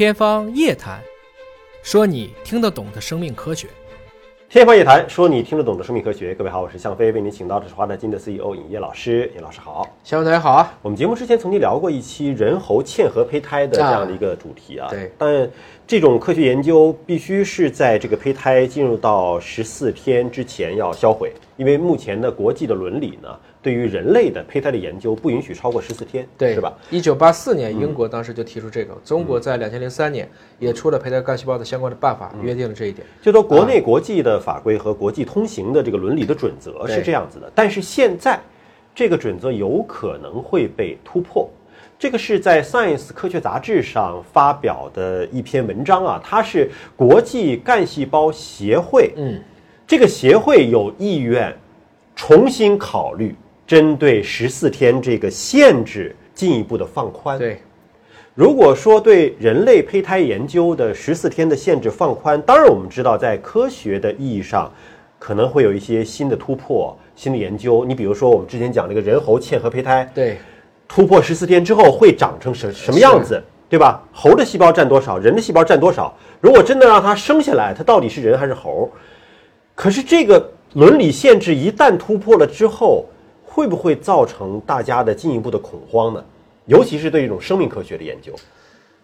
天方夜谭，说你听得懂的生命科学。天方夜谭，说你听得懂的生命科学。各位好，我是向飞，为您请到的是华大基因的 CEO 尹烨老师。尹老师好，向飞大家好啊！我们节目之前曾经聊过一期人猴嵌合胚胎的这样的一个主题啊。对。但这种科学研究必须是在这个胚胎进入到十四天之前要销毁，因为目前的国际的伦理呢，对于人类的胚胎的研究不允许超过十四天，对，是吧？一九八四年，英国当时就提出这个，中国在两千零三年也出了胚胎干细胞的相关的办法，约定了这一点。就说国内国际的法规和国际通行的这个伦理的准则是这样子的，但是现在这个准则有可能会被突破。这个是在《Science》科学杂志上发表的一篇文章啊，它是国际干细胞协会，嗯，这个协会有意愿重新考虑针对十四天这个限制进一步的放宽。对，如果说对人类胚胎研究的十四天的限制放宽，当然我们知道在科学的意义上可能会有一些新的突破、新的研究。你比如说我们之前讲那个人猴嵌合胚胎，对。突破十四天之后会长成什什么样子，对吧？猴的细胞占多少，人的细胞占多少？如果真的让它生下来，它到底是人还是猴？可是这个伦理限制一旦突破了之后，会不会造成大家的进一步的恐慌呢？尤其是对这种生命科学的研究，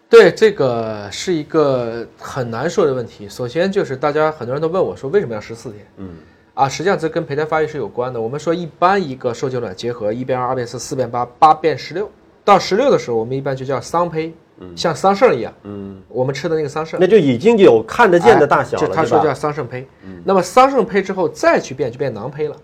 对这个是一个很难说的问题。首先就是大家很多人都问我说，为什么要十四天？嗯。啊，实际上这跟胚胎发育是有关的。我们说，一般一个受精卵结合，一变二，二变四，四变八，八变十六，到十六的时候，我们一般就叫桑胚，像桑葚一样。嗯，我们吃的那个桑葚，那就已经有看得见的大小了，就他说叫桑葚胚。嗯那么桑葚胚之后再去变，就变囊胚了。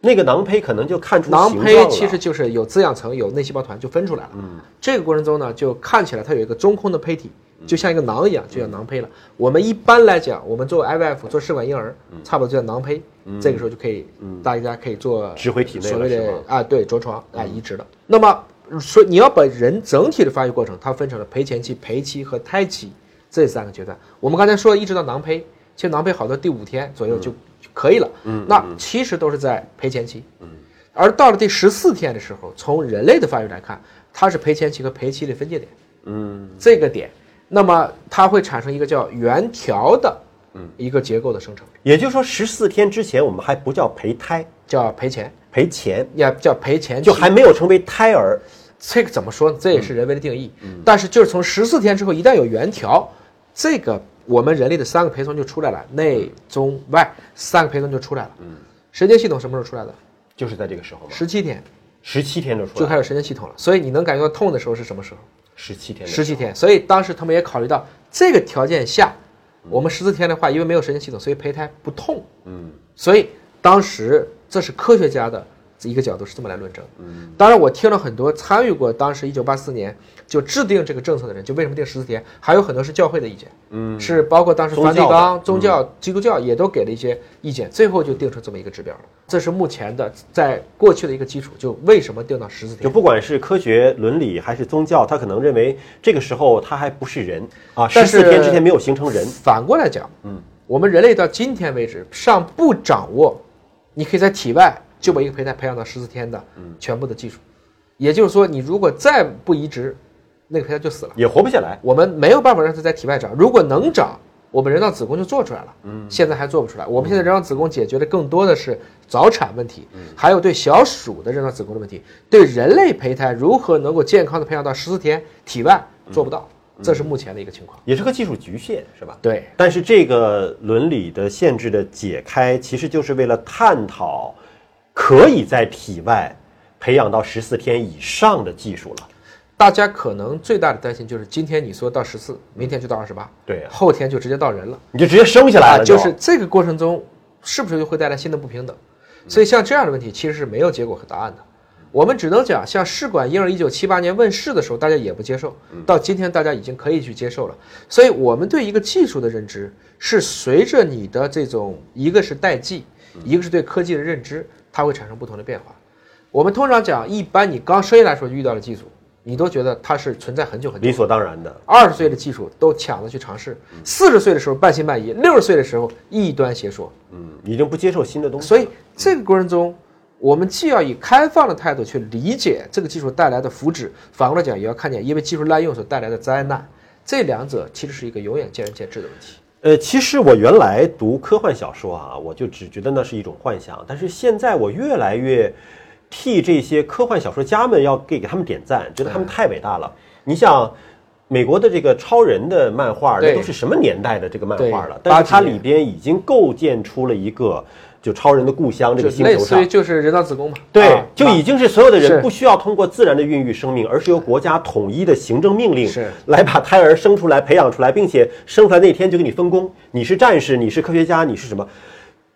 那个囊胚可能就看出囊胚其实就是有滋养层，有内细胞团就分出来了。嗯，这个过程中呢，就看起来它有一个中空的胚体。就像一个囊一样，就叫囊胚了。我们一般来讲，我们做 IVF 做试管婴儿，差不多就叫囊胚。这个时候就可以，大家可以做植回体内所谓的啊，对，着床啊，移植了。那么说你要把人整体的发育过程，它分成了胚前期、胚期和胎期这三个阶段。我们刚才说一直到囊胚，其实囊胚好多第五天左右就可以了。嗯，那其实都是在赔前期。嗯，而到了第十四天的时候，从人类的发育来看，它是赔前期和赔期的分界点。嗯，这个点。那么它会产生一个叫原条的，嗯，一个结构的生成。也就是说，十四天之前我们还不叫胚胎，叫赔钱，赔钱也叫赔钱，就还没有成为胎儿。这个怎么说呢？这也是人为的定义。嗯，但是就是从十四天之后，一旦有原条，这个我们人类的三个胚层就出来了，内中外三个胚层就出来了。嗯，神经系统什么时候出来的？就是在这个时候吗？十七天，十七天就出来就开始神经系统了。所以你能感觉到痛的时候是什么时候？十七天，十七天，所以当时他们也考虑到这个条件下，我们十四天的话，因为没有神经系统，所以胚胎不痛。嗯，所以当时这是科学家的一个角度是这么来论证。嗯，当然我听了很多参与过当时一九八四年就制定这个政策的人，就为什么定十四天，还有很多是教会的意见。嗯，是包括当时梵蒂冈宗教、基督教也都给了一些意见，最后就定出这么一个指标了。这是目前的在过去的一个基础，就为什么定到十四天？就不管是科学伦理还是宗教，他可能认为这个时候他还不是人啊，十四天之前没有形成人。反过来讲，嗯，我们人类到今天为止尚不掌握，你可以在体外就把一个胚胎培养到十四天的全部的技术，也就是说，你如果再不移植，那个胚胎就死了，也活不下来。我们没有办法让它在体外长，如果能长。我们人造子宫就做出来了，嗯，现在还做不出来。我们现在人造子宫解决的更多的是早产问题，还有对小鼠的人造子宫的问题。对人类胚胎如何能够健康的培养到十四天体外做不到，这是目前的一个情况，也是个技术局限，是吧？对。但是这个伦理的限制的解开，其实就是为了探讨可以在体外培养到十四天以上的技术了。大家可能最大的担心就是今天你说到十四，明天就到二十八，对，后天就直接到人了，你就直接生下来了。就是这个过程中，是不是就会带来新的不平等？所以像这样的问题其实是没有结果和答案的。我们只能讲，像试管婴儿一九七八年问世的时候，大家也不接受，到今天大家已经可以去接受了。所以我们对一个技术的认知是随着你的这种一个是代际，一个是对科技的认知，它会产生不同的变化。我们通常讲，一般你刚生下来时候遇到的技术。你都觉得它是存在很久很久，理所当然的。二十岁的技术都抢着去尝试，四十岁的时候半信半疑，六十岁的时候异端邪说，嗯，已经不接受新的东西。所以这个过程中，我们既要以开放的态度去理解这个技术带来的福祉，反过来讲，也要看见因为技术滥用所带来的灾难。这两者其实是一个永远见仁见智的问题。呃，其实我原来读科幻小说啊，我就只觉得那是一种幻想，但是现在我越来越替这些科幻小说家们要给给他们点赞，觉得他们太伟大了。你想，美国的这个超人的漫画，那都是什么年代的这个漫画了？但是它里边已经构建出了一个就超人的故乡这个星球上类似于。就是人造子宫嘛，对啊，就已经是所有的人不需要通过自然的孕育生命，而是由国家统一的行政命令是来把胎儿生出来、培养出来，并且生出来那天就给你分工，你是战士，你是科学家，你是什么？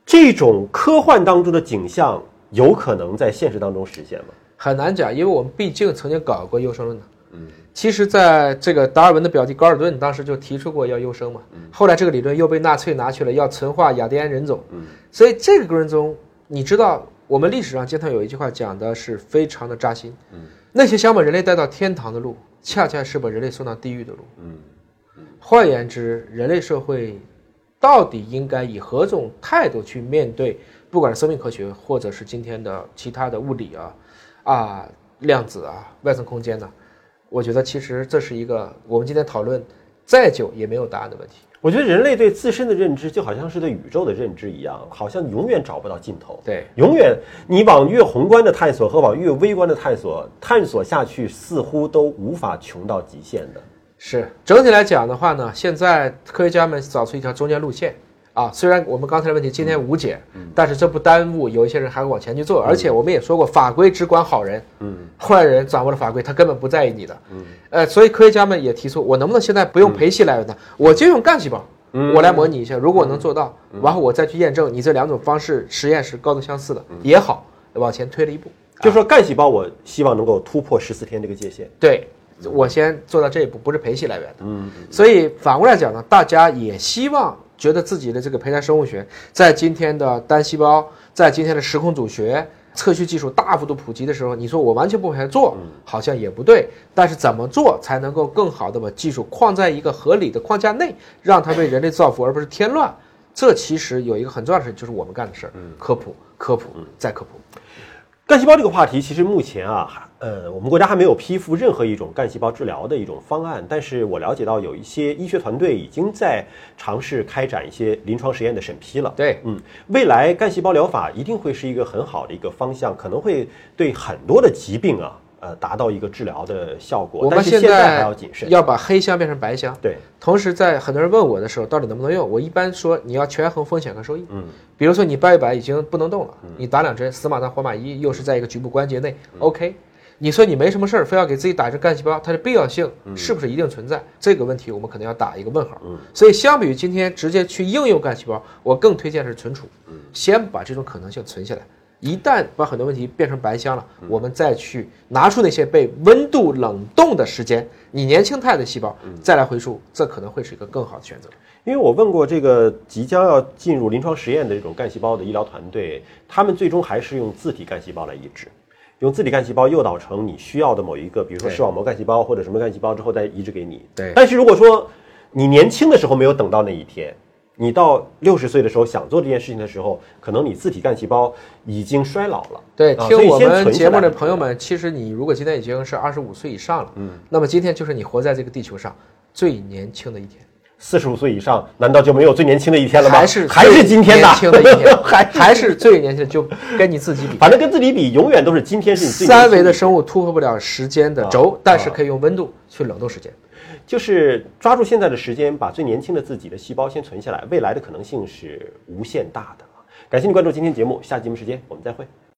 这种科幻当中的景象，有可能在现实当中实现吗？很难讲，因为我们毕竟曾经搞过优生论的。嗯，其实在这个达尔文的表弟高尔顿当时就提出过要优生嘛，后来这个理论又被纳粹拿去了，要纯化雅典安人种。嗯，所以这个过程中，你知道我们历史上经常有一句话讲的是非常的扎心。嗯，那些想把人类带到天堂的路，恰恰是把人类送到地狱的路。嗯，换言之，人类社会到底应该以何种态度去面对，不管是生命科学，或者是今天的其他的物理啊、啊量子啊、外层空间呢？我觉得其实这是一个我们今天讨论再久也没有答案的问题。我觉得人类对自身的认知就好像是对宇宙的认知一样，好像永远找不到尽头。对，永远你往越宏观的探索和往越微观的探索，探索下去似乎都无法穷到极限的。是整体来讲的话呢，现在科学家们找出一条中间路线啊。虽然我们刚才的问题今天无解，但是这不耽误有一些人还会往前去做。而且我们也说过，法规只管好人，嗯，坏人掌握了法规，他根本不在意你的，嗯，呃，所以科学家们也提出，我能不能现在不用培系来源呢？我就用干细胞。我来模拟一下，如果我能做到，然后我再去验证你这两种方式实验是高度相似的也好，往前推了一步。就说干细胞，我希望能够突破十四天这个界限。对，我先做到这一步，不是培系来源的。嗯，所以反过来讲呢，大家也希望觉得自己的这个胚胎生物学，在今天的单细胞，在今天的时空组学。测序技术大幅度普及的时候，你说我完全不往下做，好像也不对。但是怎么做才能够更好的把技术框在一个合理的框架内，让它为人类造福，而不是添乱？这其实有一个很重要的事，就是我们干的事儿，科普、科普再科普。干细胞这个话题，其实目前啊，还呃，我们国家还没有批复任何一种干细胞治疗的一种方案。但是我了解到，有一些医学团队已经在尝试开展一些临床实验的审批了。对，嗯，未来干细胞疗法一定会是一个很好的一个方向，可能会对很多的疾病啊，呃，达到一个治疗的效果。我们但是现在还要谨慎。要把黑箱变成白箱。对，同时，在很多人问我的时候，到底能不能用？我一般说你要权衡风险和收益。嗯，比如说你掰一掰已经不能动了，你打两针死马当活马医，又是在一个局部关节内，OK。你说你没什么事儿，非要给自己打一针干细胞，它的必要性是不是一定存在？这个问题我们可能要打一个问号。嗯所以相比于今天直接去应用干细胞，我更推荐是存储，先把这种可能性存下来。一旦把很多问题变成白箱了，我们再去拿出那些被温度冷冻的时间，你年轻态的细胞再来回溯，这可能会是一个更好的选择。因为我问过这个即将要进入临床实验的这种干细胞的医疗团队，他们最终还是用自体干细胞来移植，用自体干细胞诱导成你需要的某一个，比如说视网膜干细胞或者什么干细胞之后再移植给你。对。但是如果说你年轻的时候没有等到那一天，你到六十岁的时候想做这件事情的时候，可能你自体干细胞已经衰老了。对，啊听我们节目的朋友们，其实你如果今天已经是二十五岁以上了，嗯，那么今天就是你活在这个地球上最年轻的一天，四十五岁以上，难道就没有最年轻的一天了吗？还是还是今天的年轻的一天，还是还是最年轻的，就跟你自己比。反正跟自己比，永远都是今天是你最年轻三维的生物突破不了时间的轴啊，但是可以用温度去冷冻时间。就是抓住现在的时间，把最年轻的自己的细胞先存下来，未来的可能性是无限大的。感谢你关注今天节目，下期节目时间我们再会。